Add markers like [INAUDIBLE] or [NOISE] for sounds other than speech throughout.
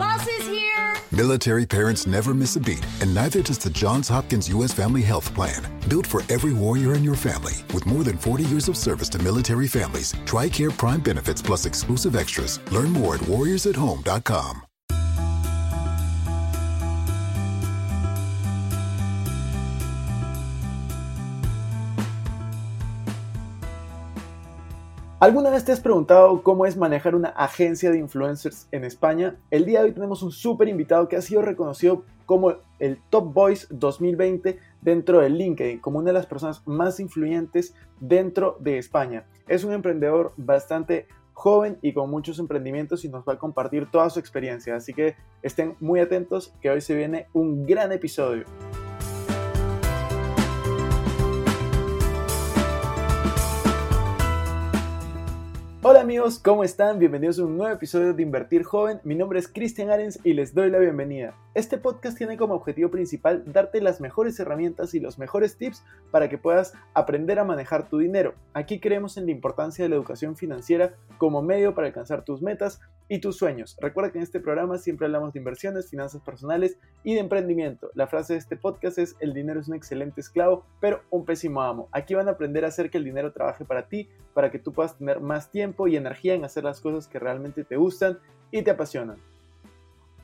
Is here. Military parents never miss a beat, and neither does the Johns Hopkins U.S. Family Health Plan. Built for every warrior in your family, with more than 40 years of service to military families, TRICARE Prime benefits plus exclusive extras. Learn more at warriorsathome.com. ¿Alguna vez te has preguntado cómo es manejar una agencia de influencers en España? El día de hoy tenemos un súper invitado que ha sido reconocido como el Top Voice 2020 dentro de LinkedIn, como una de las personas más influyentes dentro de España. Es un emprendedor bastante joven y con muchos emprendimientos y nos va a compartir toda su experiencia. Así que estén muy atentos que hoy se viene un gran episodio. Hola amigos, ¿cómo están? Bienvenidos a un nuevo episodio de Invertir Joven. Mi nombre es Cristian Arens y les doy la bienvenida. Este podcast tiene como objetivo principal darte las mejores herramientas y los mejores tips para que puedas aprender a manejar tu dinero. Aquí creemos en la importancia de la educación financiera como medio para alcanzar tus metas y tus sueños. Recuerda que en este programa siempre hablamos de inversiones, finanzas personales y de emprendimiento. La frase de este podcast es el dinero es un excelente esclavo, pero un pésimo amo. Aquí van a aprender a hacer que el dinero trabaje para ti, para que tú puedas tener más tiempo y energía en hacer las cosas que realmente te gustan y te apasionan.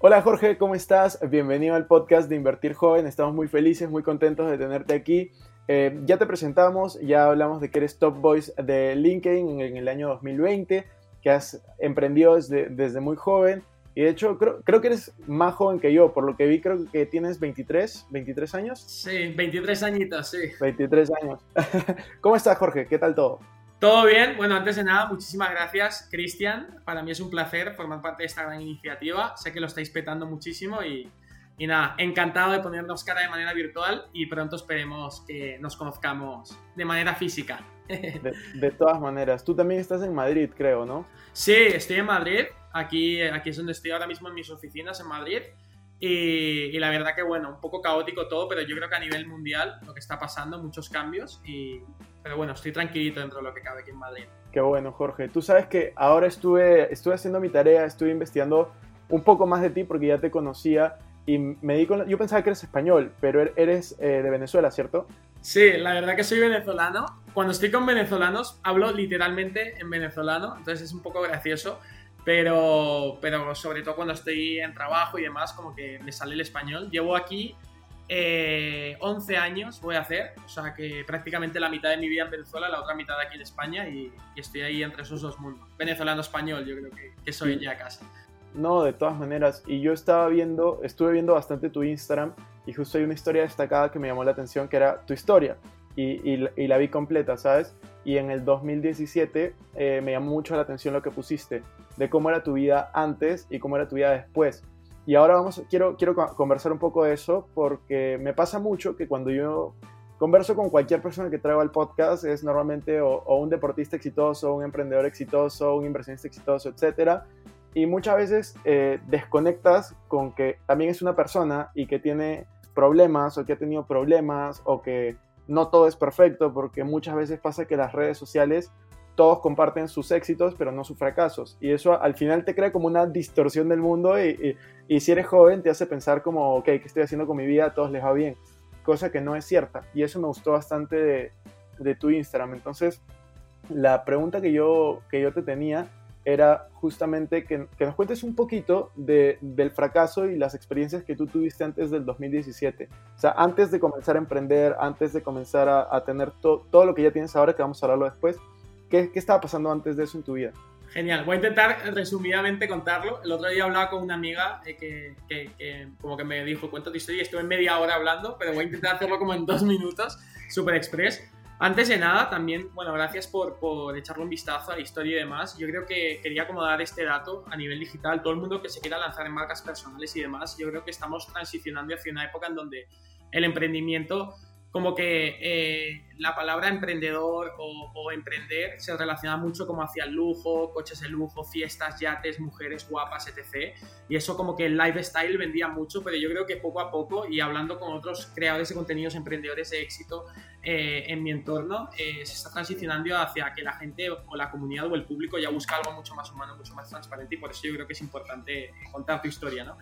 Hola Jorge, ¿cómo estás? Bienvenido al podcast de Invertir Joven. Estamos muy felices, muy contentos de tenerte aquí. Eh, ya te presentamos, ya hablamos de que eres Top Voice de LinkedIn en el año 2020 que has emprendido desde, desde muy joven. Y de hecho, creo, creo, que eres más joven que yo. Por lo que vi, creo que tienes 23, 23 años. Sí, 23 añitos, sí. 23 años. [LAUGHS] ¿Cómo estás, Jorge? ¿Qué tal todo? Todo bien. Bueno, antes de nada, muchísimas gracias, Cristian. Para mí es un placer formar parte de esta gran iniciativa. Sé que lo estáis petando muchísimo y, y nada, encantado de ponernos cara de manera virtual y pronto esperemos que nos conozcamos de manera física. [LAUGHS] De, todas maneras, tú también estás en Madrid, creo, ¿no? Sí, estoy en Madrid. Aquí, aquí es donde estoy ahora mismo en mis oficinas en Madrid. Y, la verdad que, bueno, un poco caótico todo, pero yo creo que a nivel mundial lo que está pasando, muchos cambios. Y, pero bueno, estoy tranquilito dentro de lo que cabe aquí en Madrid. Qué bueno, Jorge. Tú sabes que ahora estuve, estuve haciendo mi tarea, estuve investigando un poco más de ti porque ya te conocía y me di con, yo pensaba que eres español, pero er, eres eh, de Venezuela, ¿cierto? Sí, la verdad que soy venezolano. Cuando estoy con venezolanos hablo literalmente en venezolano, entonces es un poco gracioso, pero, pero sobre todo cuando estoy en trabajo y demás, como que me sale el español. Llevo aquí eh, 11 años, voy a hacer, o sea que prácticamente la mitad de mi vida en Venezuela, la otra mitad aquí en España y, estoy ahí entre esos dos mundos. Venezolano-español, yo creo que, que soy ya casi. No, de todas maneras. Y yo estaba viendo, estuve viendo bastante tu Instagram y justo hay una historia destacada que me llamó la atención, que era tu historia. Y, la vi completa, ¿sabes? Y en el 2017 eh, me llamó mucho la atención lo que pusiste, de cómo era tu vida antes y cómo era tu vida después. Y ahora vamos, quiero, quiero conversar un poco de eso porque me pasa mucho que cuando yo converso con cualquier persona que traigo al podcast es normalmente o, o un deportista exitoso, un emprendedor exitoso, un inversionista exitoso, etcétera y muchas veces eh, desconectas con que también es una persona y que tiene problemas o que ha tenido problemas o que no todo es perfecto porque muchas veces pasa que las redes sociales todos comparten sus éxitos pero no sus fracasos. Y eso al final te crea como una distorsión del mundo y, si eres joven te hace pensar como ok, ¿qué estoy haciendo con mi vida? A todos les va bien. Cosa que no es cierta. Y eso me gustó bastante de, de tu Instagram. Entonces la pregunta que yo, que yo te tenía era justamente que, nos cuentes un poquito del fracaso y las experiencias que tú tuviste antes del 2017. O sea, antes de comenzar a emprender, antes de comenzar a, tener todo lo que ya tienes ahora, que vamos a hablarlo después, ¿qué, ¿qué, estaba pasando antes de eso en tu vida? Genial, voy a intentar resumidamente contarlo. El otro día hablaba con una amiga eh, que, que, como que me dijo, cuenta tu historia, estuve media hora hablando, pero voy a intentar hacerlo como en dos minutos, super express. Antes de nada, también, bueno, gracias por, por, echarle un vistazo a la historia y demás. Yo creo que quería como dar este dato a nivel digital. Todo el mundo que se quiera lanzar en marcas personales y demás, yo creo que estamos transicionando hacia una época en donde el emprendimiento como que eh, la palabra emprendedor o, emprender se relaciona mucho como hacia el lujo, coches de lujo, fiestas, yates, mujeres guapas, etc. Y eso como que el lifestyle vendía mucho, pero yo creo que poco a poco y hablando con otros creadores de contenidos, emprendedores de éxito eh, en mi entorno, eh, se está transicionando hacia que la gente o la comunidad o el público ya busca algo mucho más humano, mucho más transparente y por eso yo creo que es importante contar tu historia. ¿no?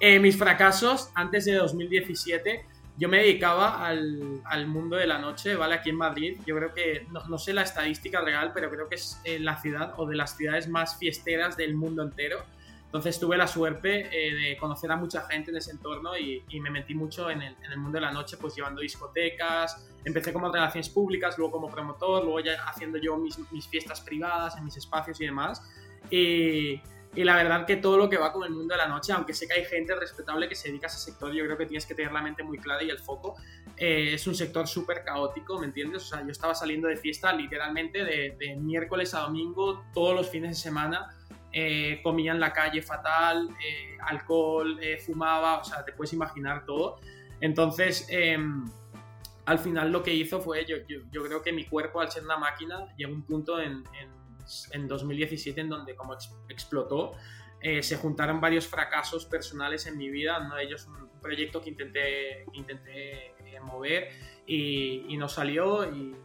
mis fracasos antes de 2017 yo me dedicaba al, al, mundo de la noche, ¿vale? Aquí en Madrid. Yo creo que, no, no sé la estadística real, pero creo que es eh, la ciudad o de las ciudades más fiesteras del mundo entero. Entonces tuve la suerte eh, de conocer a mucha gente en ese entorno y, me metí mucho en el, mundo de la noche, pues llevando discotecas. Empecé como relaciones públicas, luego como promotor, luego ya haciendo yo mis, fiestas privadas en mis espacios y demás. Y la verdad que todo lo que va con el mundo de la noche, aunque sé que hay gente respetable que se dedica a ese sector, yo creo que tienes que tener la mente muy clara y el foco. Eh, es un sector súper caótico, ¿me entiendes? O sea, yo estaba saliendo de fiesta literalmente de, miércoles a domingo, todos los fines de semana. Eh, comía en la calle fatal, eh, alcohol, fumaba, o sea, te puedes imaginar todo. Entonces, em, al final lo que hizo fue, yo, yo, creo que mi cuerpo, al ser una máquina, llegó a un punto en en 2017 en donde como explotó. Eh, se juntaron varios fracasos personales en mi vida, uno de ellos un proyecto que intenté, intenté eh, mover y, y, no salió y,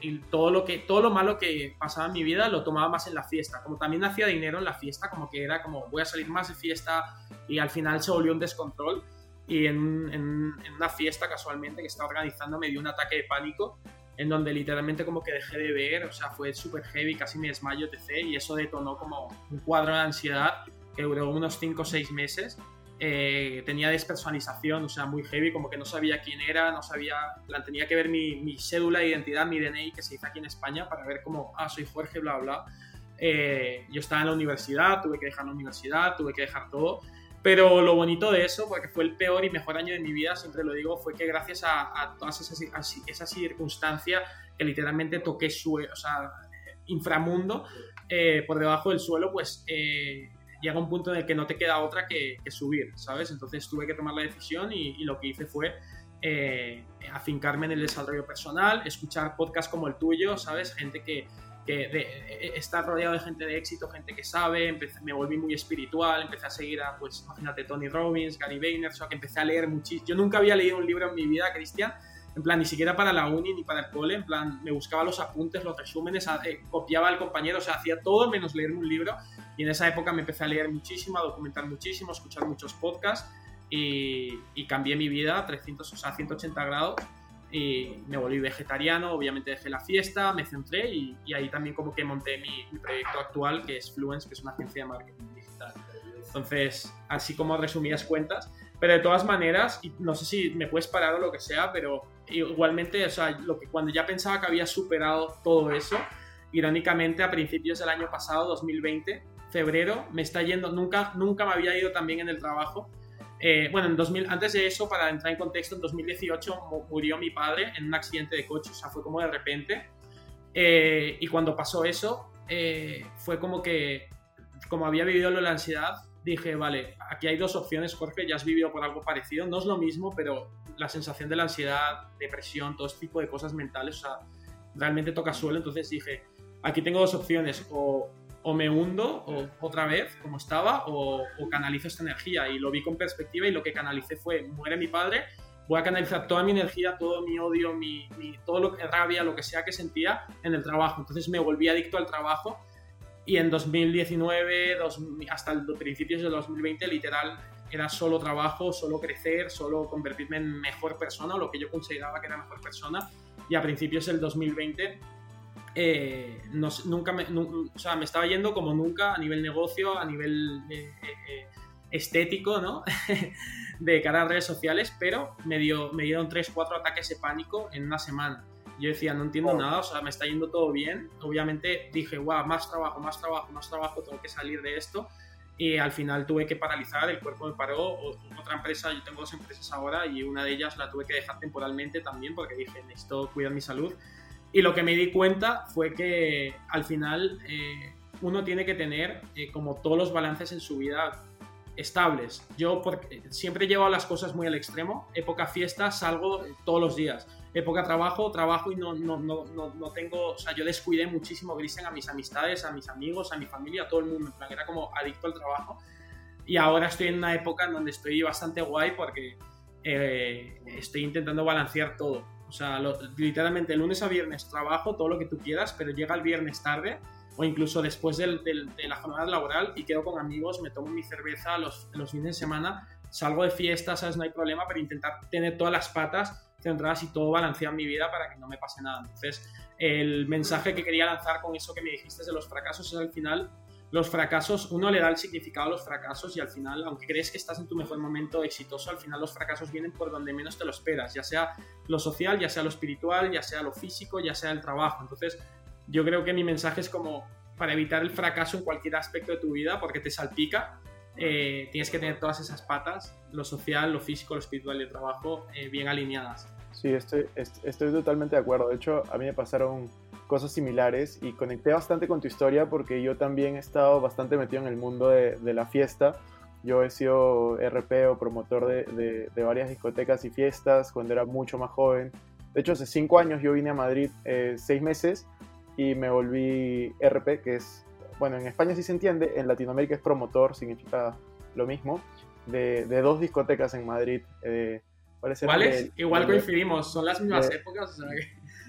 y, todo, lo que, todo lo malo que pasaba en mi vida lo tomaba más en la fiesta, como también hacía dinero en la fiesta, como que era como voy a salir más de fiesta y al final se volvió un descontrol. Y en, en, en una fiesta casualmente que estaba organizando me dio un ataque de pánico en donde literalmente como que dejé de ver, o sea, fue súper heavy, casi me desmayo, etc. Y eso detonó como un cuadro de ansiedad que duró unos 5 o 6 meses. Eh, tenía despersonalización, o sea, muy heavy, como que no sabía quién era, no sabía, plan, tenía que ver mi, mi, cédula de identidad, mi DNI que se hizo aquí en España para ver cómo, ah, soy Jorge, bla, bla. Eh, yo estaba en la universidad, tuve que dejar la universidad, tuve que dejar todo pero lo bonito de eso, porque fue el peor y mejor año de mi vida, siempre lo digo, fue que gracias a, todas esas, esa circunstancias que literalmente toqué suelo, o sea, inframundo, eh, por debajo del suelo, pues eh, llega un punto en el que no te queda otra que, subir, ¿sabes? Entonces tuve que tomar la decisión y, y lo que hice fue eh, afincarme en el desarrollo personal, escuchar podcasts como el tuyo, ¿sabes? Gente que que de, e, estar rodeado de gente de éxito, gente que sabe, me volví muy espiritual, empecé a seguir a, pues, imagínate, Tony Robbins, Gary Vaynerchuk, empecé a leer muchísimo. Yo nunca había leído un libro en mi vida, Cristian, en plan, ni siquiera para la uni ni para el cole, en plan, me buscaba los apuntes, los resúmenes, eh, copiaba al compañero, o sea, hacía todo menos leerme un libro. Y en esa época me empecé a leer muchísimo, a documentar muchísimo, a escuchar muchos podcasts y, y cambié mi vida 300, o sea, 180 grados y me volví vegetariano, obviamente dejé la fiesta, me centré y, ahí también como que monté mi, proyecto actual que es Fluence, que es una agencia de marketing digital. Entonces, así como resumidas cuentas, pero de todas maneras, no sé si me puedes parar o lo que sea, pero igualmente, o sea, lo que cuando ya pensaba que había superado todo eso, irónicamente a principios del año pasado, 2020, febrero, me está yendo, nunca, nunca me había ido tan bien en el trabajo eh, bueno, en 2000, antes de eso, para entrar en contexto, en 2018 murió mi padre en un accidente de coche, o sea, fue como de repente. Eh, y cuando pasó eso, eh, fue como que, como había vivido lo de la ansiedad, dije, vale, aquí hay dos opciones, Jorge, ya has vivido por algo parecido, no es lo mismo, pero la sensación de la ansiedad, depresión, todo este tipo de cosas mentales, o sea, realmente toca suelo, entonces dije, aquí tengo dos opciones, o o me hundo otra vez como estaba o, canalizo esta energía. Y lo vi con perspectiva y lo que canalicé fue muere mi padre voy a canalizar toda mi energía todo mi odio mi, todo lo que rabia lo que sea que sentía en el trabajo. Entonces me volví adicto al trabajo y en 2019 hasta el principios de 2020 literal era solo trabajo solo crecer solo convertirme en mejor persona lo que yo consideraba que era mejor persona. Y a principios del 2020 eh, nunca me, o sea, me estaba yendo como nunca a nivel negocio, a nivel eh, eh, estético, ¿no? [LAUGHS] de cara a redes sociales, pero me, dio, me dieron 3-4 ataques de pánico en una semana. Yo decía, no entiendo oh. nada, o sea, me está yendo todo bien. Obviamente dije, wow, más trabajo, más trabajo, más trabajo, tengo que salir de esto. Y al final tuve que paralizar, el cuerpo me paró. Otra empresa, yo tengo dos empresas ahora y una de ellas la tuve que dejar temporalmente también porque dije, necesito cuidar mi salud. Y lo que me di cuenta fue que al final eh, uno tiene que tener eh, como todos los balances en su vida estables. Yo porque siempre llevo las cosas muy al extremo. Época fiesta salgo todos los días. época trabajo, trabajo y no, no, no, no, tengo, o sea, yo descuidé muchísimo, Cristian, a mis amistades, a mis amigos, a mi familia, a todo el mundo, en plan, era como adicto al trabajo. Y ahora estoy en una época en donde estoy bastante guay porque eh, estoy intentando balancear todo. O sea, literalmente lunes a viernes trabajo todo lo que tú quieras, pero llega el viernes tarde o incluso después de la jornada laboral y quedo con amigos, me tomo mi cerveza los, los fines de semana, salgo de fiesta, ¿sabes? No hay problema, pero intentar tener todas las patas centradas y todo balanceado en mi vida para que no me pase nada. Entonces, el mensaje que quería lanzar con eso que me dijiste de los fracasos es al final, los fracasos, uno le da el significado a los fracasos y al final, aunque crees que estás en tu mejor momento exitoso, al final los fracasos vienen por donde menos te lo esperas, ya sea lo social, ya sea lo espiritual, ya sea lo físico, ya sea el trabajo. Entonces, yo creo que mi mensaje es como para evitar el fracaso en cualquier aspecto de tu vida, porque te salpica, eh, tienes que tener todas esas patas, lo social, lo físico, lo espiritual y el trabajo, eh, bien alineadas. Sí, estoy, estoy totalmente de acuerdo. De hecho, a mí me pasaron cosas similares y conecté bastante con tu historia porque yo también he estado bastante metido en el mundo de, de la fiesta. Yo he sido RP o promotor de, de, varias discotecas y fiestas cuando era mucho más joven. De hecho, hace cinco años yo vine a Madrid eh, seis meses y me volví RP, que es bueno, en España sí se entiende, en Latinoamérica es promotor, significa lo mismo, de, dos discotecas en Madrid. Eh, ¿Cuáles? Igual coincidimos, son las mismas épocas.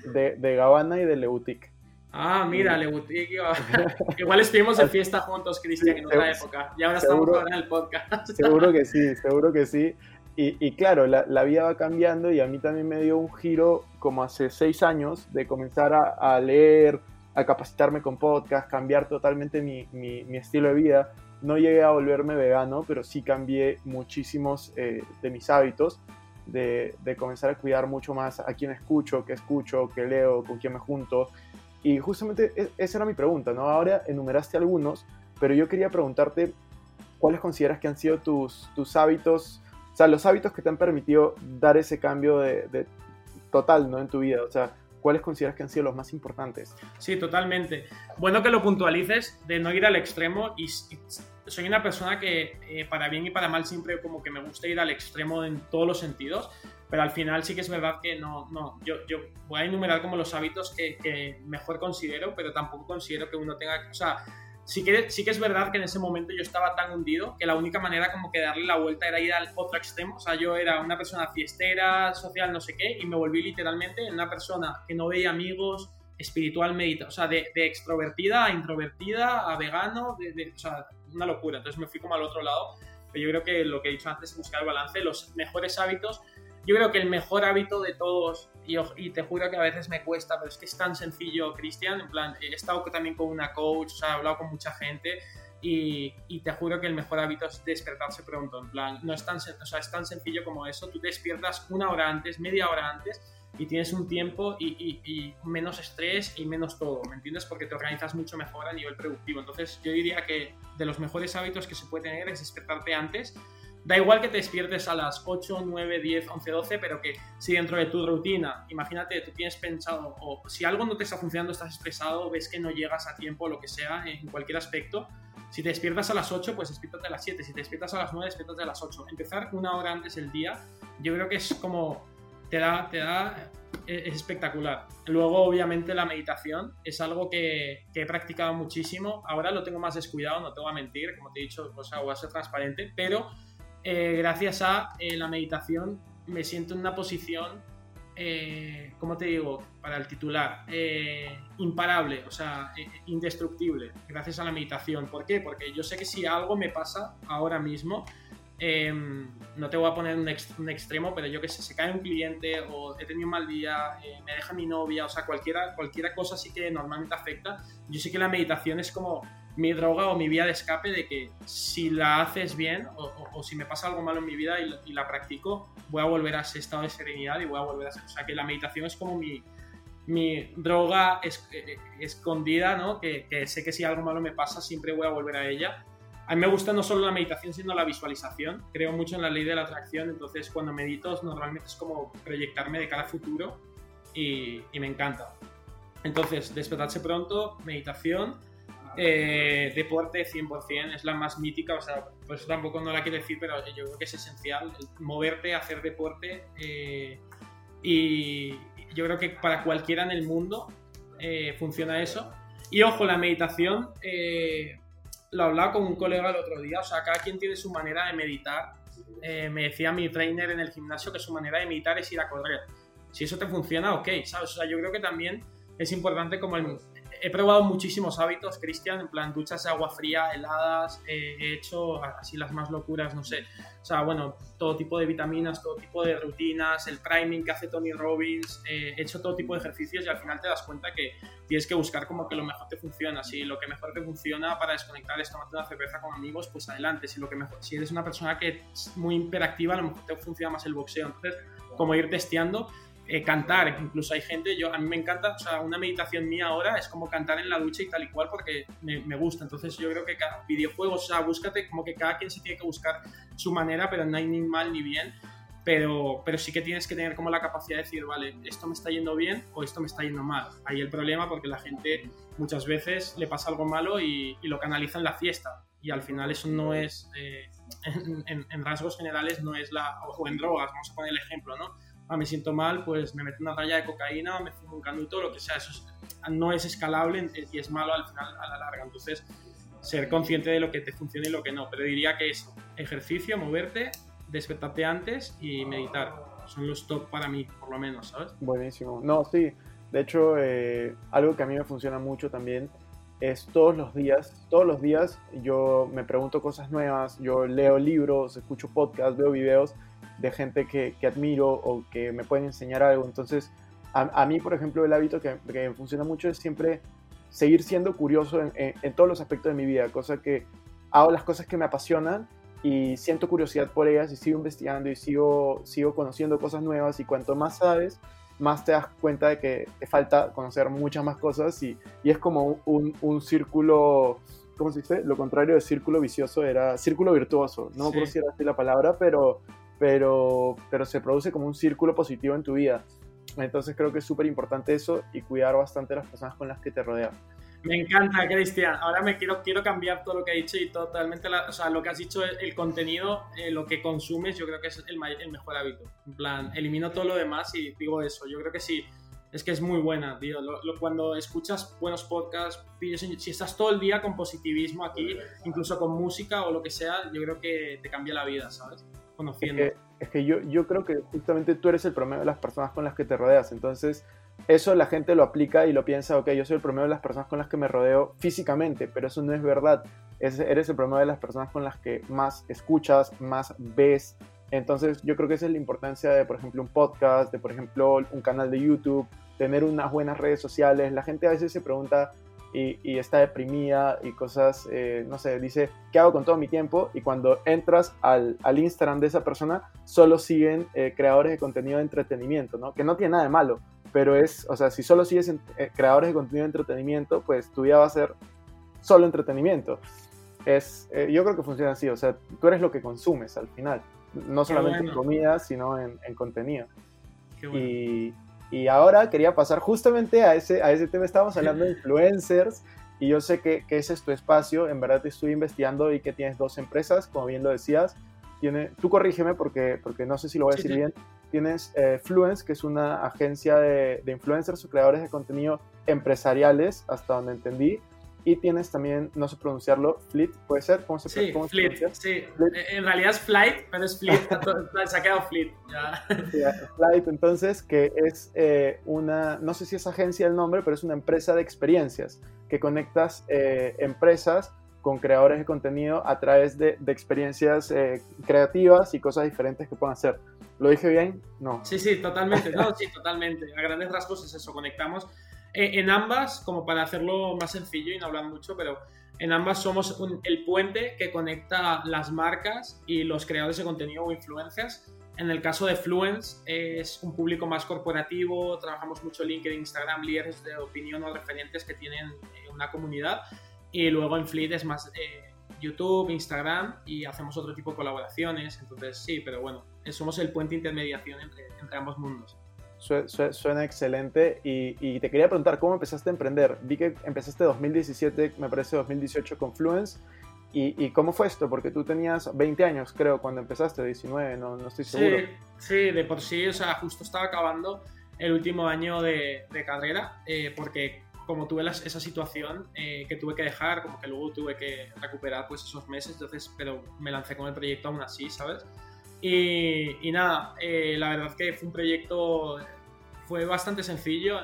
De, de Gabana y de Leutic. Ah, mira, Leutic. [LAUGHS] Igual estuvimos en fiesta juntos, Cristian, en otra época. Y ahora estamos en el podcast. Seguro que sí, [LAUGHS] seguro que sí. Y, claro, la, la, vida va cambiando y a mí también me dio un giro como hace seis años de comenzar a, a leer, a capacitarme con podcast, cambiar totalmente mi, mi, estilo de vida. No llegué a volverme vegano, pero sí cambié muchísimos eh, de mis hábitos, de, comenzar a cuidar mucho más a quién escucho, qué escucho, qué leo, con quién me junto. Y justamente e, esa era mi pregunta, ¿no? Ahora enumeraste algunos, pero yo quería preguntarte cuáles consideras que han sido tus, tus hábitos, o sea, los hábitos que te han permitido dar ese cambio de, de total, ¿no? En tu vida, o sea, ¿cuáles consideras que han sido los más importantes? Sí, totalmente. Bueno que lo puntualices, de no ir al extremo. Y, soy una persona que, eh, para bien y para mal, siempre como que me gusta ir al extremo en todos los sentidos. Pero al final sí que es verdad que no, no, yo, yo voy a enumerar como los hábitos que, que mejor considero, pero tampoco considero que uno tenga, o sea, sí que, sí que es verdad que en ese momento yo estaba tan hundido que la única manera como que darle la vuelta era ir al otro extremo. O sea, yo era una persona fiestera, social, no sé qué, y me volví literalmente una persona que no veía amigos, espiritual, medita, o sea, de, extrovertida a introvertida, a vegano, de, o sea, una locura. Entonces me fui como al otro lado. Pero yo creo que lo que he dicho antes es buscar el balance, los mejores hábitos yo creo que el mejor hábito de todos, y, te juro que a veces me cuesta, pero es que es tan sencillo, Cristian, en plan, he estado también con una coach, o sea, he hablado con mucha gente, y, te juro que el mejor hábito es despertarse pronto, en plan, no es tan, o sea, es tan sencillo como eso, tú despiertas una hora antes, media hora antes, y tienes un tiempo y, menos estrés y menos todo, ¿me entiendes? Porque te organizas mucho mejor a nivel productivo. Entonces yo diría que de los mejores hábitos que se puede tener es despertarte antes Da igual que te despiertes a las 8, 9, 10, 11, 12, pero que si dentro de tu rutina, imagínate, tú tienes pensado, o si algo no te está funcionando, estás estresado, ves que no llegas a tiempo, lo que sea, en cualquier aspecto, si te despiertas a las 8, pues despiértate a las 7. Si te despiertas a las 9, despiértate a las 8. Empezar una hora antes del día, yo creo que es como. Te da. Te da es espectacular. Luego, obviamente, la meditación es algo que, que, he practicado muchísimo. Ahora lo tengo más descuidado, no te voy a mentir, como te he dicho, o sea, voy a ser transparente, pero eh, gracias a eh, la meditación me siento en una posición, eh, ¿cómo te digo? Para el titular, imparable, o sea, indestructible, gracias a la meditación. ¿Por qué? Porque yo sé que si algo me pasa ahora mismo, em, no te voy a poner un, un, extremo, pero yo que sé, se cae un cliente o he tenido un mal día, me deja mi novia, o sea, cualquiera, cualquiera cosa sí que normalmente afecta. Yo sé que la meditación es como mi droga o mi vía de escape de que si la haces bien o, si me pasa algo malo en mi vida y, la practico, voy a volver a ese estado de serenidad y voy a volver a ser... O sea, que la meditación es como mi, mi droga eh, escondida, ¿no? Que, sé que si algo malo me pasa, siempre voy a volver a ella. A mí me gusta no solo la meditación, sino la visualización. Creo mucho en la ley de la atracción, entonces cuando medito normalmente es como proyectarme de cara futuro y, y me encanta. Entonces, despertarse pronto, meditación eh, deporte 100%, es la más mítica, o sea, pues tampoco no la quiero decir, pero yo creo que es esencial moverte, hacer deporte eh, y, yo creo que para cualquiera en el mundo eh, funciona eso. Y ojo, la meditación, eh, lo hablaba con un colega el otro día, o sea, cada quien tiene su manera de meditar. Eh, me decía mi trainer en el gimnasio que su manera de meditar es ir a correr. Si eso te funciona, ok, ¿sabes? O sea, yo creo que también es importante como el, he probado muchísimos hábitos, Cristian, en plan duchas de agua fría, heladas, eh, he hecho así las más locuras, no sé. O sea, bueno, todo tipo de vitaminas, todo tipo de rutinas, el priming que hace Tony Robbins, eh, he hecho todo tipo de ejercicios y al final te das cuenta que tienes que buscar como que lo mejor te funciona. Si lo que mejor te funciona para desconectar es tomarte una cerveza con amigos, pues adelante. Si, lo que mejor, si eres una persona que es muy hiperactiva, a lo mejor te funciona más el boxeo. Entonces, como ir testeando eh, cantar, incluso hay gente, yo a mí me encanta, o sea, una meditación mía ahora es como cantar en la ducha y tal y cual porque me, me gusta, entonces yo creo que cada videojuegos, o sea, búscate como que cada quien se tiene que buscar su manera, pero no hay ni mal ni bien, pero, pero sí que tienes que tener como la capacidad de decir, vale, esto me está yendo bien o esto me está yendo mal. Ahí el problema porque la gente muchas veces le pasa algo malo y, y lo canaliza en la fiesta y al final eso no es, eh, [LAUGHS] en, en, en, rasgos generales no es la, o en drogas, vamos a poner el ejemplo, ¿no? Ah, me siento mal, pues me meto una raya de cocaína, me fumo un canuto, lo que sea, eso no es escalable y es malo al final a la larga. Entonces, ser consciente de lo que te funciona y lo que no. Pero diría que es ejercicio, moverte, despertarte antes y meditar. Son los top para mí, por lo menos, ¿sabes? Buenísimo. No, sí. De hecho, eh, algo que a mí me funciona mucho también es todos los días, todos los días yo me pregunto cosas nuevas, yo leo libros, escucho podcasts, veo videos de gente que, que, admiro o que me pueden enseñar algo. Entonces, a, a mí, por ejemplo, el hábito que, que, funciona mucho es siempre seguir siendo curioso en, en, en, todos los aspectos de mi vida, cosa que hago las cosas que me apasionan y siento curiosidad por ellas y sigo investigando y sigo, sigo conociendo cosas nuevas y cuanto más sabes, más te das cuenta de que te falta conocer muchas más cosas y, y es como un, un, círculo, ¿cómo se dice? Lo contrario de círculo vicioso era círculo virtuoso, no me acuerdo si era así la palabra, pero pero, pero se produce como un círculo positivo en tu vida. Entonces creo que es súper importante eso y cuidar bastante las personas con las que te rodeas. Me encanta, Cristian. Ahora me quiero, quiero cambiar todo lo que he dicho y totalmente, la, o sea, lo que has dicho, el contenido, eh, lo que consumes, yo creo que es el, el, mejor hábito. En plan, elimino todo lo demás y digo eso. Yo creo que sí, es que es muy buena, tío. Lo, lo, cuando escuchas buenos podcasts, si estás todo el día con positivismo aquí, incluso con música o lo que sea, yo creo que te cambia la vida, ¿sabes? Conociendo. Es que, es que yo, yo creo que justamente tú eres el promedio de las personas con las que te rodeas. Entonces, eso la gente lo aplica y lo piensa, ok, yo soy el promedio de las personas con las que me rodeo físicamente, pero eso no es verdad. Es, eres el promedio de las personas con las que más escuchas, más ves. Entonces, yo creo que esa es la importancia de, por ejemplo, un podcast, de, por ejemplo, un canal de YouTube, tener unas buenas redes sociales. La gente a veces se pregunta, y, y, está deprimida y cosas, eh, no sé, dice, ¿qué hago con todo mi tiempo? Y cuando entras al, al Instagram de esa persona, solo siguen eh, creadores de contenido de entretenimiento, ¿no? Que no tiene nada de malo, pero es, o sea, si solo sigues en, eh, creadores de contenido de entretenimiento, pues tu vida va a ser solo entretenimiento. Es, eh, yo creo que funciona así, o sea, tú eres lo que consumes al final, no solamente bueno. en comida, sino en, en contenido. Bueno. Y, y ahora quería pasar justamente a ese, a ese tema. Estábamos hablando de influencers y yo sé que, que, ese es tu espacio. En verdad te estoy investigando y que tienes dos empresas, como bien lo decías. Tiene, tú corrígeme porque, porque no sé si lo voy a decir sí, sí. bien. Tienes eh, Fluence, que es una agencia de, de influencers o creadores de contenido empresariales, hasta donde entendí y tienes también, no sé pronunciarlo, Fleet, ¿puede ser? ¿Cómo se, sí, cómo Fleet, se sí. Fleet. En realidad es Flight, pero es Fleet, [LAUGHS] se ha quedado Fleet. Ya. Sí, Flight, entonces, que es eh, una, no sé si es agencia el nombre, pero es una empresa de experiencias, que conectas eh, empresas con creadores de contenido a través de, de experiencias eh, creativas y cosas diferentes que puedan hacer. ¿Lo dije bien? No. Sí, sí, totalmente. No, [LAUGHS] sí, totalmente. A grandes rasgos es eso, conectamos eh, en ambas, como para hacerlo más sencillo y no hablar mucho, pero en ambas somos el puente que conecta las marcas y los creadores de contenido o influencers. En el caso de Fluence es un público más corporativo, trabajamos mucho LinkedIn, Instagram, líderes de opinión o referentes que tienen eh, una comunidad. Y luego en Fleet es más eh, YouTube, Instagram y hacemos otro tipo de colaboraciones. Entonces sí, pero bueno, somos el puente de intermediación entre ambos mundos. Suena excelente y, y, te quería preguntar, ¿cómo empezaste a emprender? Vi que empezaste 2017, me parece 2018 con Fluence. ¿Y, y cómo fue esto? Porque tú tenías 20 años, creo, cuando empezaste, 19, no, no estoy seguro. Sí, sí, de por sí, o sea, justo estaba acabando el último año de, carrera, eh, porque como tuve esa situación eh, que tuve que dejar, como que luego tuve que recuperar pues esos meses, entonces, pero me lancé con el proyecto aún así, ¿sabes? Y, nada, eh, la verdad que fue un proyecto, fue bastante sencillo,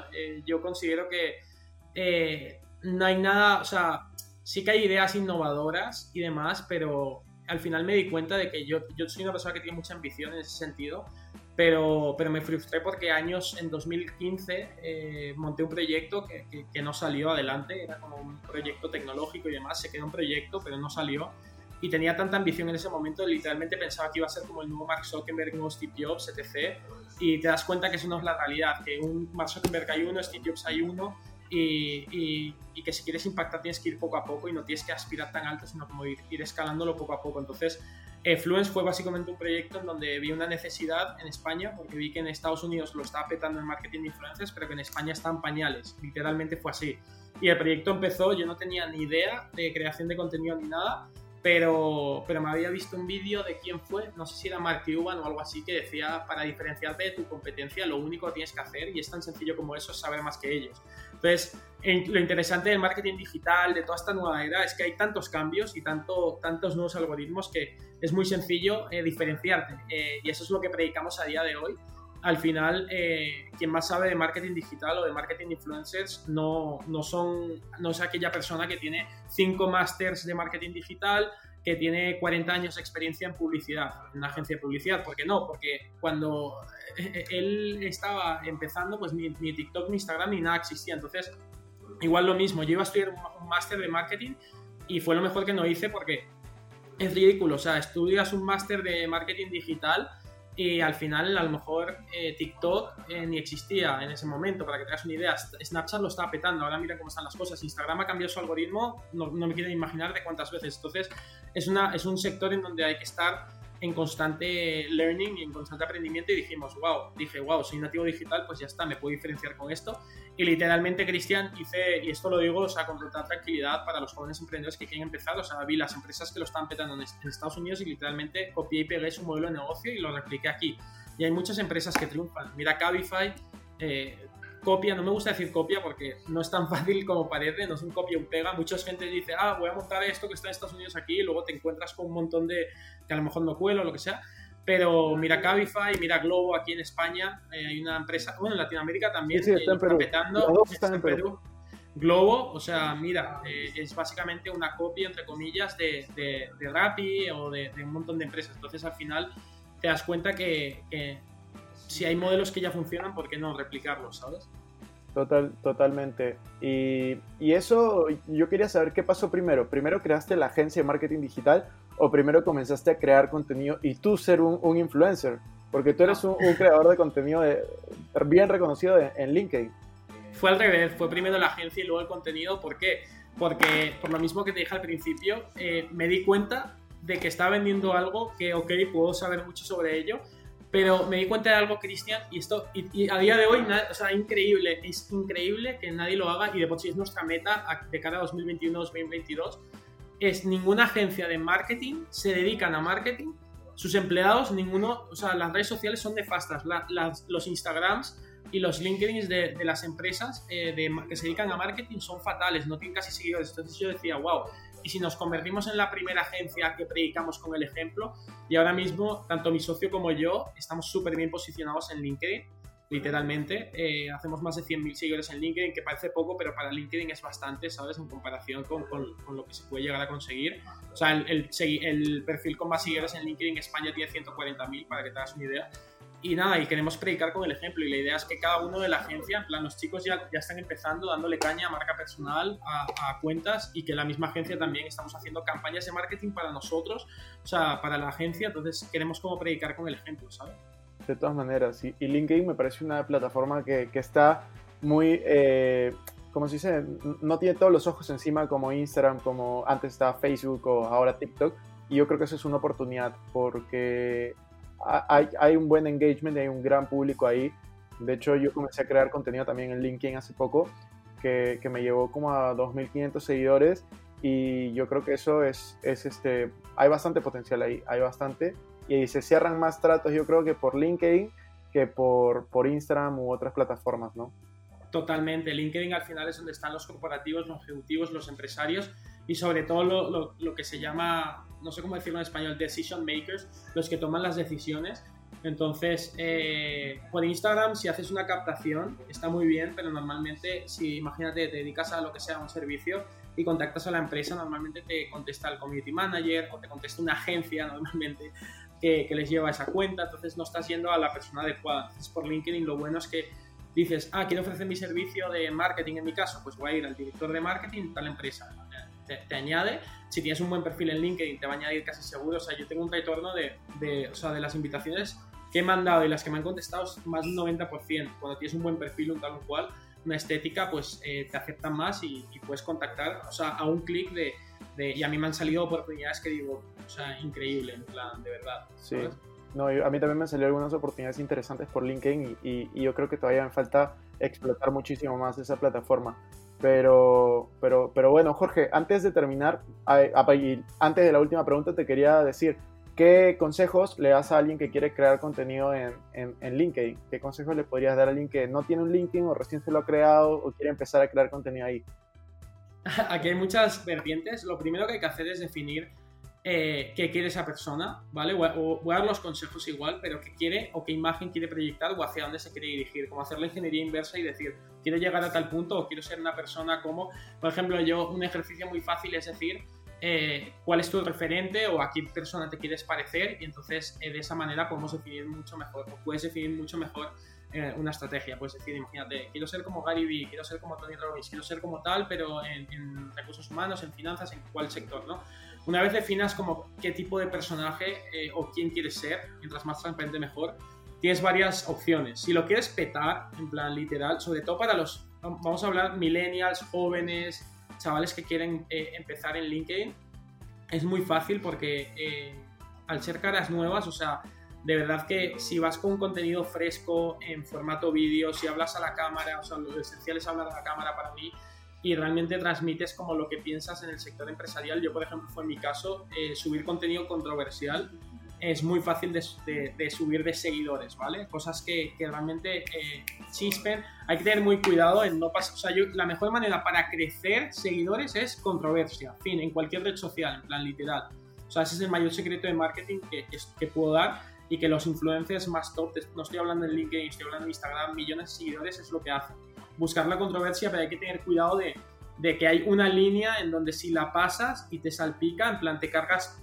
yo considero que no hay nada, o sea, sí que hay ideas innovadoras y demás, pero al final me di cuenta de que yo, yo soy una persona que tiene mucha ambición en ese sentido, pero, pero me frustré porque años, en 2015, eh, monté un proyecto que, que, no salió adelante, era como un proyecto tecnológico y demás, se quedó un proyecto, pero no salió. Y tenía tanta ambición en ese momento, literalmente pensaba que iba a ser como el nuevo Mark Zuckerberg, nuevo Steve Jobs, etc. Y te das cuenta que eso no es la realidad, que un Mark Zuckerberg hay uno, Steve Jobs hay uno, y, y, que si quieres impactar tienes que ir poco a poco y no tienes que aspirar tan alto, sino como ir, ir escalándolo poco a poco. Entonces, eh, Fluence fue básicamente un proyecto en donde vi una necesidad en España, porque vi que en Estados Unidos lo estaba petando en marketing de influencers, pero que en España están pañales. Literalmente fue así. Y el proyecto empezó, yo no tenía ni idea de creación de contenido ni nada, pero, pero me había visto un vídeo de quién fue, no sé si era Mark Cuban o algo así, que decía, para diferenciarte de tu competencia, lo único que tienes que hacer, y es tan sencillo como eso, es saber más que ellos. Entonces, lo interesante del marketing digital, de toda esta nueva era, es que hay tantos cambios y tanto, tantos nuevos algoritmos que es muy sencillo eh, diferenciarte. Eh, y eso es lo que predicamos a día de hoy. Al final, eh, quien más sabe de marketing digital o de marketing influencers no, no, son, no es aquella persona que tiene cinco másters de marketing digital, que tiene 40 años de experiencia en publicidad, en una agencia de publicidad. ¿Por qué no? Porque cuando él estaba empezando, pues ni, ni, TikTok, ni Instagram, ni nada existía. Entonces, igual lo mismo, yo iba a estudiar un máster de marketing y fue lo mejor que no hice porque es ridículo. O sea, estudias un máster de marketing digital y al final a lo mejor eh, TikTok eh, ni existía en ese momento, para que te hagas una idea. Snapchat lo está petando, ahora mira cómo están las cosas. Instagram ha cambiado su algoritmo, no, no me quiero imaginar de cuántas veces. Entonces es, una, es un sector en donde hay que estar en constante learning y en constante aprendimiento y dijimos, wow, dije, wow, soy nativo digital, pues ya está, me puedo diferenciar con esto. Y literalmente, Cristian, hice, y esto lo digo, o sea, con total tranquilidad para los jóvenes emprendedores que quieren empezar, o sea, vi las empresas que lo están petando en Estados Unidos y literalmente copié y pegué su modelo de negocio y lo repliqué aquí. Y hay muchas empresas que triunfan. Mira, Cabify, eh, copia, no me gusta decir copia porque no es tan [LAUGHS] fácil como parece, no es un copia un pega. Mucha gente dice, ah, voy a montar esto que está en Estados Unidos aquí y luego te encuentras con un montón de que a lo mejor no cuelo lo que sea. Pero mira Cabify, mira Globo aquí en España, eh, hay una empresa, bueno, en Latinoamérica también, sí, está, está petando, está en Perú. Globo, o sea, mira, eh, es básicamente una copia, entre comillas, de, de, de Rappi o de, de, un montón de empresas. Entonces, al final, te das cuenta que, que si hay modelos que ya funcionan, ¿por qué no replicarlos, sabes? Total, totalmente. Y, y, eso, yo quería saber qué pasó primero. ¿Primero creaste la agencia de marketing digital o primero comenzaste a crear contenido y tú ser un, un influencer? Porque tú eres un, creador de contenido bien reconocido en LinkedIn. Fue al revés, fue primero la agencia y luego el contenido. ¿Por qué? Porque, por lo mismo que te dije al principio, eh, me di cuenta de que estaba vendiendo algo que, ok, puedo saber mucho sobre ello, pero me di cuenta de algo, Cristian, y esto, y, a día de hoy, o sea, increíble, es increíble que nadie lo haga, y de por sí es nuestra meta de cara a 2021-2022, es ninguna agencia de marketing se dedican a marketing, sus empleados, ninguno, o sea, las redes sociales son nefastas, los Instagrams y los LinkedIn de, de las empresas eh, que se dedican a marketing son fatales, no tienen casi seguidores, entonces yo decía, wow, y si nos convertimos en la primera agencia que predicamos con el ejemplo, y ahora mismo tanto mi socio como yo estamos súper bien posicionados en LinkedIn, literalmente, eh, hacemos más de 100.000 seguidores en LinkedIn, que parece poco, pero para LinkedIn es bastante, ¿sabes? En comparación con, con, con lo que se puede llegar a conseguir. O sea, el, el, el perfil con más seguidores en LinkedIn en España tiene 140.000, para que te hagas una idea y nada, y queremos predicar con el ejemplo. Y la idea es que cada uno de la agencia, en plan, los chicos ya, ya están empezando dándole caña a marca personal, a, cuentas, y que la misma agencia también estamos haciendo campañas de marketing para nosotros, o sea, para la agencia. Entonces, queremos como predicar con el ejemplo, ¿sabes? De todas maneras, sí. Y LinkedIn me parece una plataforma que, que está muy. Eh, como se dice, no tiene todos los ojos encima como Instagram, como antes estaba Facebook o ahora TikTok. Y yo creo que eso es una oportunidad porque hay, hay un buen engagement, hay un gran público ahí. De hecho, yo comencé a crear contenido también en LinkedIn hace poco, que, que me llevó como a 2.500 seguidores y yo creo que eso es, es, este, hay bastante potencial ahí, hay bastante. Y se cierran más tratos, yo creo que por LinkedIn que por, por Instagram u otras plataformas, ¿no? Totalmente. LinkedIn al final es donde están los corporativos, los ejecutivos, los empresarios y sobre todo lo, lo, que se llama, no sé cómo decirlo en español, decision makers, los que toman las decisiones. Entonces, eh, por Instagram, si haces una captación, está muy bien, pero normalmente, si imagínate, te dedicas a lo que sea un servicio y contactas a la empresa, normalmente te contesta el community manager o te contesta una agencia, [LAUGHS] normalmente, que, que les lleva esa cuenta. Entonces, no estás yendo a la persona adecuada. Entonces, por LinkedIn, lo bueno es que dices, ah, quiero ofrecer mi servicio de marketing en mi caso, pues voy a ir al director de marketing de tal empresa. Te, añade, si tienes un buen perfil en LinkedIn, te va a añadir casi seguro. O sea, yo tengo un retorno de, de, o sea, de las invitaciones que he mandado y las que me han contestado más del 90%. Cuando tienes un buen perfil, un tal o cual, una estética, pues eh, te aceptan más y, puedes contactar, o sea, a un clic de, de, Y a mí me han salido oportunidades que digo, o sea, increíble, en plan, de verdad. Sí. No, a mí también me han salido algunas oportunidades interesantes por LinkedIn y, y, yo creo que todavía me falta explotar muchísimo más esa plataforma. Pero, pero, pero bueno, Jorge, antes de terminar, antes de la última pregunta, te quería decir, ¿qué consejos le das a alguien que quiere crear contenido en, en, en, LinkedIn? ¿Qué consejos le podrías dar a alguien que no tiene un LinkedIn o recién se lo ha creado o quiere empezar a crear contenido ahí? [LAUGHS] Aquí hay muchas vertientes. Lo primero que hay que hacer es definir eh, qué quiere esa persona, ¿vale? Voy a, dar los consejos igual, pero qué quiere o qué imagen quiere proyectar o hacia dónde se quiere dirigir, como hacer la ingeniería inversa y decir, quiero llegar a tal punto o quiero ser una persona como, por ejemplo, yo, un ejercicio muy fácil es decir, eh, cuál es tu referente o a qué persona te quieres parecer y entonces eh, de esa manera podemos definir mucho mejor, o puedes definir mucho mejor eh, una estrategia. Puedes decir, imagínate, quiero ser como Gary Vee, quiero ser como Tony Robbins, quiero ser como tal, pero en, en recursos humanos, en finanzas, en cuál sector, ¿no? Una vez definas como qué tipo de personaje eh, o quién quieres ser, mientras más transparente mejor, tienes varias opciones. Si lo quieres petar, en plan literal, sobre todo para los, vamos a hablar millennials, jóvenes, chavales que quieren eh, empezar en LinkedIn, es muy fácil porque eh, al ser caras nuevas, o sea, de verdad que si vas con contenido fresco en formato vídeo, si hablas a la cámara, o sea, lo esencial es hablar a la cámara para mí, y realmente transmites como lo que piensas en el sector empresarial. Yo, por ejemplo, fue en mi caso, eh, subir contenido controversial es muy fácil de, subir de seguidores, ¿vale? Cosas que, que realmente eh, chispen. Hay que tener muy cuidado en no pasar... O sea, yo, la mejor manera para crecer seguidores es controversia, fin, en cualquier red social, en plan literal. O sea, ese es el mayor secreto de marketing que, que puedo dar y que los influencers más top, no estoy hablando en LinkedIn, estoy hablando en Instagram, millones de seguidores es lo que hacen buscar la controversia, pero hay que tener cuidado de, de que hay una línea en donde si la pasas y te salpica, en plan te cargas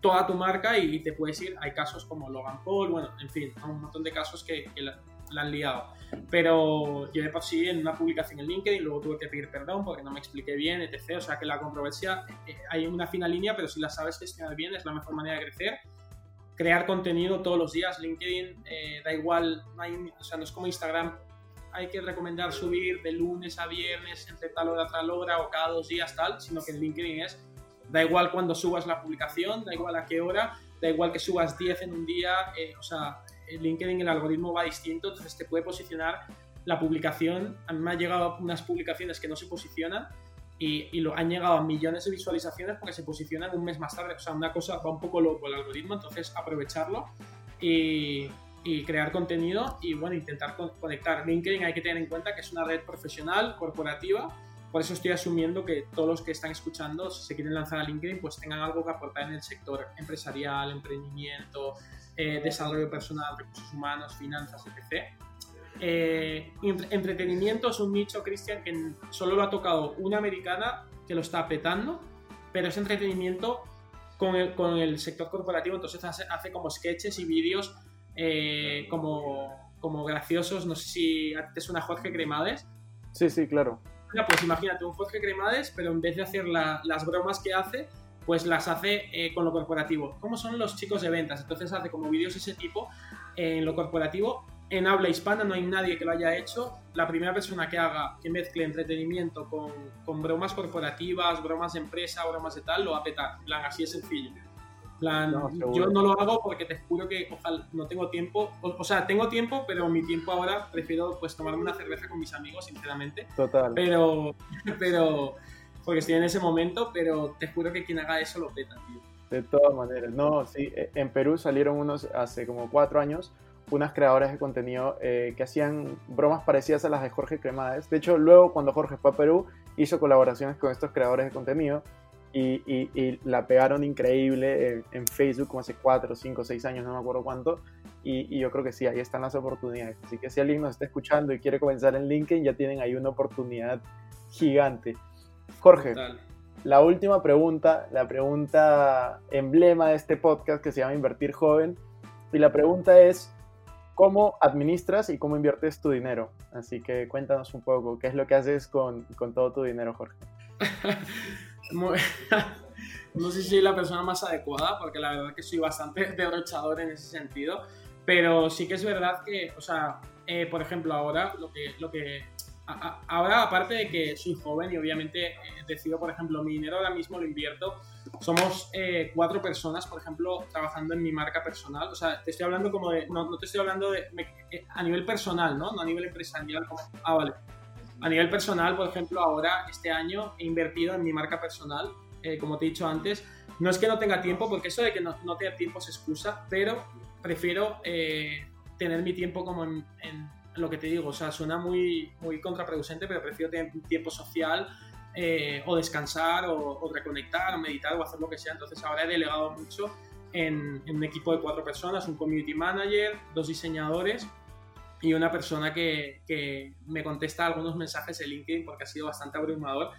toda tu marca y, te puedes ir. Hay casos como Logan Paul, bueno, en fin, un montón de casos que, la, han liado. Pero yo de por sí en una publicación en LinkedIn, luego tuve que pedir perdón porque no me expliqué bien, etc. O sea que la controversia, eh, hay una fina línea, pero si la sabes gestionar bien es la mejor manera de crecer. Crear contenido todos los días, LinkedIn, eh, da igual, o sea, no es como Instagram. Hay que recomendar subir de lunes a viernes entre tal hora a tal hora o cada dos días tal, sino que en LinkedIn es, da igual cuando subas la publicación, da igual a qué hora, da igual que subas 10 en un día, eh, o sea, en LinkedIn el algoritmo va distinto, entonces te puede posicionar la publicación, a mí me han llegado unas publicaciones que no se posicionan y, y, lo, han llegado a millones de visualizaciones porque se posicionan un mes más tarde, o sea, una cosa va un poco loco el algoritmo, entonces aprovecharlo y, y crear contenido y bueno, intentar conectar. LinkedIn hay que tener en cuenta que es una red profesional, corporativa, por eso estoy asumiendo que todos los que están escuchando, si se quieren lanzar a LinkedIn, pues tengan algo que aportar en el sector empresarial, emprendimiento, eh, desarrollo personal, recursos humanos, finanzas, etc. Eh, entretenimiento es un nicho, Cristian, que solo lo ha tocado una americana que lo está petando, pero es entretenimiento con el, con el sector corporativo, entonces hace, hace como sketches y vídeos eh, como, como graciosos. No sé si a ti te suena Jorge Cremades. Sí, sí, claro. pues imagínate un Jorge Cremades, pero en vez de hacer las bromas que hace, pues las hace eh, con lo corporativo. ¿Cómo son los chicos de ventas? Entonces hace como vídeos ese tipo en lo corporativo. En habla hispana no hay nadie que lo haya hecho. La primera persona que haga, que mezcle entretenimiento con, con bromas corporativas, bromas de empresa, bromas de tal, lo va a petar. plan, así es sencillo yo no lo hago porque te juro que ojalá no tengo tiempo. O, sea, tengo tiempo, pero mi tiempo ahora prefiero pues tomarme una cerveza con mis amigos, sinceramente. Total. Pero, [LAUGHS] pero, porque estoy en ese momento, pero te juro que quien haga eso lo peta, tío. De todas maneras, no, sí, e, en Perú salieron unos hace como cuatro años unas creadoras de contenido eh, que hacían bromas parecidas a las de Jorge Cremades. De hecho, luego cuando Jorge fue a Perú, hizo colaboraciones con estos creadores de contenido y, y, la pegaron increíble en, Facebook como hace 4, 5, 6 años, no me acuerdo cuánto. Y, yo creo que sí, ahí están las oportunidades. Así que si alguien nos está escuchando y quiere comenzar en LinkedIn, ya tienen ahí una oportunidad gigante. Jorge, la última pregunta, la pregunta emblema de este podcast que se llama Invertir Joven. Y la pregunta es, ¿cómo administras y cómo inviertes tu dinero? Así que cuéntanos un poco, ¿qué es lo que haces con, con todo tu dinero, Jorge? [LAUGHS] [LAUGHS] no sé si soy la persona más adecuada, porque la verdad que soy bastante [LAUGHS] derrochador en ese sentido, pero sí que es verdad que, o sea, eh, por ejemplo, ahora lo que, lo que ahora aparte de que soy joven y obviamente eh, decido, por ejemplo, mi dinero ahora mismo lo invierto, somos eh, cuatro personas, por ejemplo, trabajando en mi marca personal, o sea, te estoy hablando como de, no, no te estoy hablando de, a nivel personal, ¿no? No a nivel empresarial, como, ah, vale, a nivel personal, por ejemplo, ahora, este año, he invertido en mi marca personal, eh, como te he dicho antes. No es que no tenga tiempo, porque eso de que no, no tenga tiempo es excusa, pero prefiero eh, tener mi tiempo como en, lo que te digo. O sea, suena muy, muy contraproducente, pero prefiero tener tiempo social eh, o descansar o, reconectar o meditar o hacer lo que sea. Entonces ahora he delegado mucho en, en, un equipo de cuatro personas, un community manager, dos diseñadores y una persona que, que, me contesta algunos mensajes en LinkedIn porque ha sido bastante abrumador.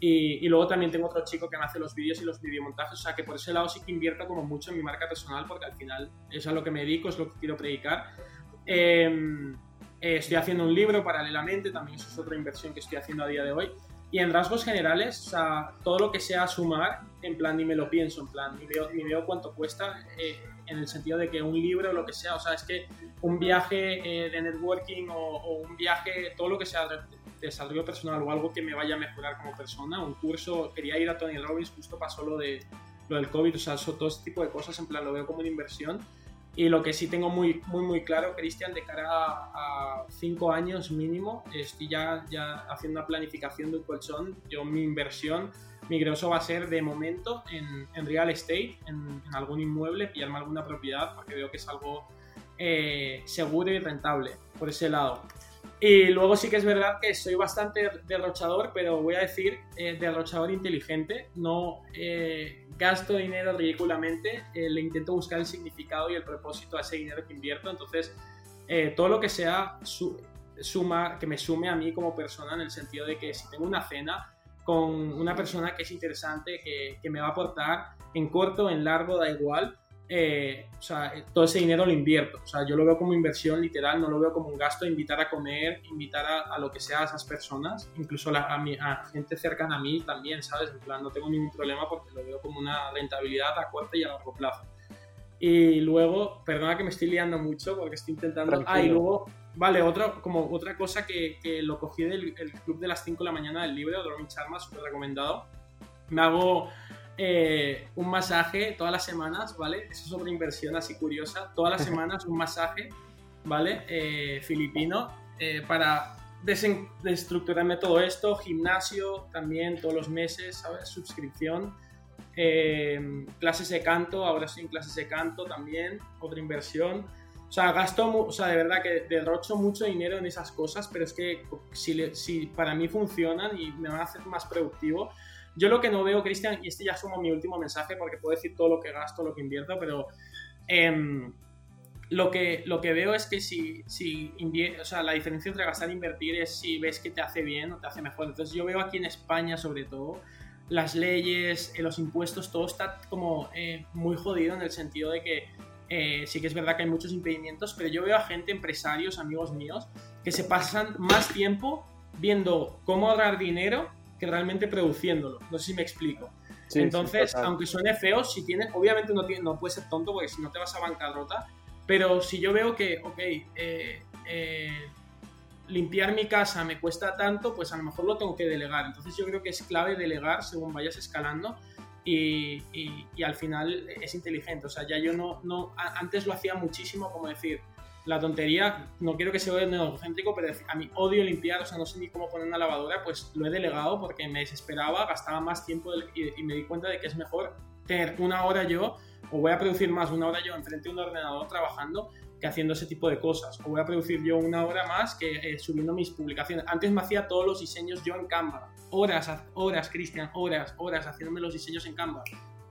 Y, y, luego también tengo otro chico que me hace los vídeos y los videomontajes, o sea que por ese lado sí que invierto como mucho en mi marca personal porque al final es a lo que me dedico, es lo que quiero predicar. Em, eh, estoy haciendo un libro paralelamente, también eso es otra inversión que estoy haciendo a día de hoy. Y en rasgos generales, o todo lo que sea sumar, en plan ni me lo pienso, en plan ni veo, ni veo cuánto cuesta, eh, en el sentido de que un libro o lo que sea, o sea, es que un viaje eh, de networking o, un viaje, todo lo que sea de personal o algo que me vaya a mejorar como persona, un curso, quería ir a Tony Robbins, justo pasó lo, de, lo del COVID, o sea, todo este tipo de cosas, en plan lo veo como una inversión. Y lo que sí tengo muy, muy, muy claro, Cristian, de cara a, cinco años mínimo, estoy ya, ya haciendo una planificación de un colchón. Yo, mi inversión, mi grosso va a ser de momento en, en real estate, en, en, algún inmueble, pillarme alguna propiedad, porque veo que es algo eh, seguro y rentable por ese lado. Y luego sí que es verdad que soy bastante derrochador, pero voy a decir eh, derrochador inteligente. No eh, gasto dinero ridículamente, le intento buscar el significado y el propósito a ese dinero que invierto. Entonces, todo lo que sea suma, que me sume a mí como persona en el sentido de que si tengo una cena con una persona que es interesante, que, que me va a aportar en corto, en largo, da igual, eh, o sea, todo ese dinero lo invierto. O sea, yo lo veo como inversión literal, no lo veo como un gasto, invitar a comer, invitar a, lo que sea a esas personas, incluso a, mi, a, gente cercana a mí también, ¿sabes? En plan, no tengo ningún problema porque lo veo como una rentabilidad a corto y a largo plazo. Y luego, perdona que me estoy liando mucho porque estoy intentando... Ah, y luego, vale, otro, como otra cosa que, que lo cogí del club de las 5 de la mañana del libro, de Dormin Charma, súper recomendado. Me hago eh, un masaje todas las semanas, ¿vale? Eso es otra inversión así curiosa. Todas las semanas un masaje, ¿vale? Eh, filipino eh, para desestructurarme todo esto. Gimnasio también todos los meses, ¿sabes? Suscripción. clases de canto, ahora estoy en clases de canto también, otra inversión. O sea, gasto, o sea, de verdad que derrocho mucho dinero en esas cosas, pero es que si, si para mí funcionan y me van a hacer más productivo, yo lo que no veo, Cristian, y este ya sumo mi último mensaje porque puedo decir todo lo que gasto, lo que invierto, pero em, lo, que, lo que veo es que si, si o sea, la diferencia entre gastar e invertir es si ves que te hace bien o te hace mejor. Entonces yo veo aquí en España sobre todo las leyes, eh, los impuestos, todo está como eh, muy jodido en el sentido de que eh, sí que es verdad que hay muchos impedimentos, pero yo veo a gente, empresarios, amigos míos, que se pasan más tiempo viendo cómo ahorrar dinero que realmente produciéndolo. No sé si me explico. Entonces, aunque suene feo, si tienes, obviamente no, tiene, no puedes ser tonto porque si no te vas a bancarrota, pero si yo veo que, ok, eh, eh, limpiar mi casa me cuesta tanto, pues a lo mejor lo tengo que delegar. Entonces yo creo que es clave delegar según vayas escalando y, y, al final es inteligente. O sea, ya yo no, no, antes lo hacía muchísimo como decir, la tontería, no quiero que se vea neocéntrico, pero a mí odio limpiar, o sea, no sé ni cómo poner una lavadora, pues lo he delegado porque me desesperaba, gastaba más tiempo y, me di cuenta de que es mejor tener una hora yo o voy a producir más una hora yo enfrente de un ordenador trabajando que haciendo ese tipo de cosas, o voy a producir yo una hora más que eh, subiendo mis publicaciones. Antes me hacía todos los diseños yo en Canva, horas, horas, Cristian, horas, horas haciéndome los diseños en Canva.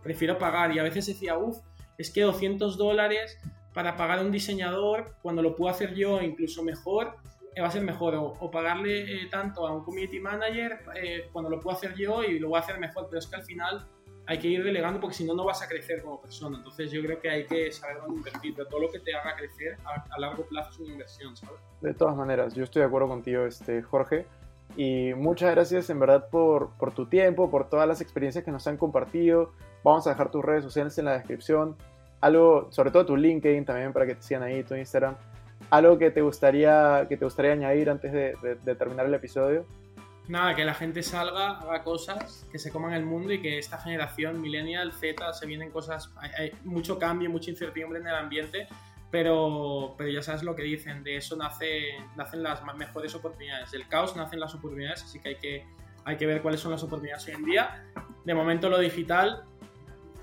Prefiero pagar y a veces decía, uff, es que 200 dólares para pagar a un diseñador cuando lo puedo hacer yo incluso mejor va a ser mejor o, pagarle eh, tanto a un community manager eh, cuando lo puedo hacer yo y lo voy a hacer mejor, pero es que al final hay que ir delegando porque si no, no vas a crecer como persona. Entonces yo creo que hay que saber dónde invertir, todo lo que te haga crecer a, largo plazo es una inversión. De todas maneras, yo estoy de acuerdo contigo, este, Jorge. Y muchas gracias en verdad por, por tu tiempo, por todas las experiencias que nos han compartido. Vamos a dejar tus redes sociales en la descripción. Algo, sobre todo tu LinkedIn también para que te sigan ahí, tu Instagram ¿Algo que te gustaría, que te gustaría añadir antes de, terminar el episodio? Nada, que la gente salga, haga cosas, que se coman el mundo y que esta generación millennial, Z, se vienen cosas, hay, mucho cambio, mucha incertidumbre en el ambiente, pero, pero ya sabes lo que dicen, de eso nace, nacen las mejores oportunidades, del caos nacen las oportunidades, así que hay que, hay que ver cuáles son las oportunidades hoy en día. De momento lo digital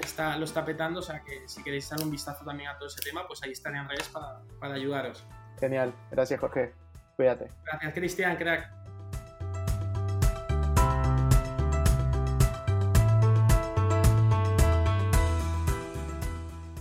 está, lo está petando, o sea que si queréis dar un vistazo también a todo ese tema, pues ahí estaré en redes para, para ayudaros. Genial. Gracias, Jorge. Cuídate. Gracias, Cristian, crack.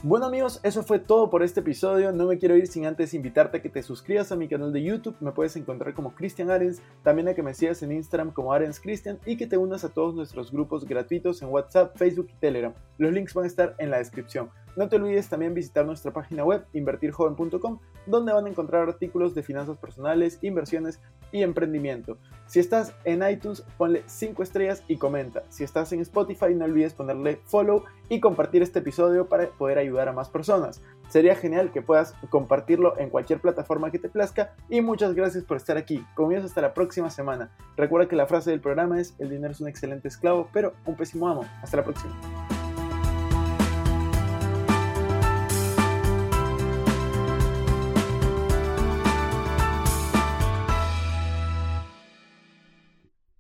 Bueno amigos, eso fue todo por este episodio. No me quiero ir sin antes invitarte a que te suscribas a mi canal de YouTube. Me puedes encontrar como Cristian Arens, también a que me sigas en Instagram como Arens Cristian y que te unas a todos nuestros grupos gratuitos en WhatsApp, Facebook y Telegram. Los links van a estar en la descripción. No te olvides también visitar nuestra página web invertirjoven.com, donde van a encontrar artículos de finanzas personales, inversiones y emprendimiento. Si estás en iTunes, ponle 5 estrellas y comenta. Si estás en Spotify, no olvides ponerle follow y compartir este episodio para poder ayudar a más personas. Sería genial que puedas compartirlo en cualquier plataforma que te plazca y muchas gracias por estar aquí. Comienzo hasta la próxima semana. Recuerda que la frase del programa es el dinero es un excelente esclavo, pero un pésimo amo. Hasta la próxima.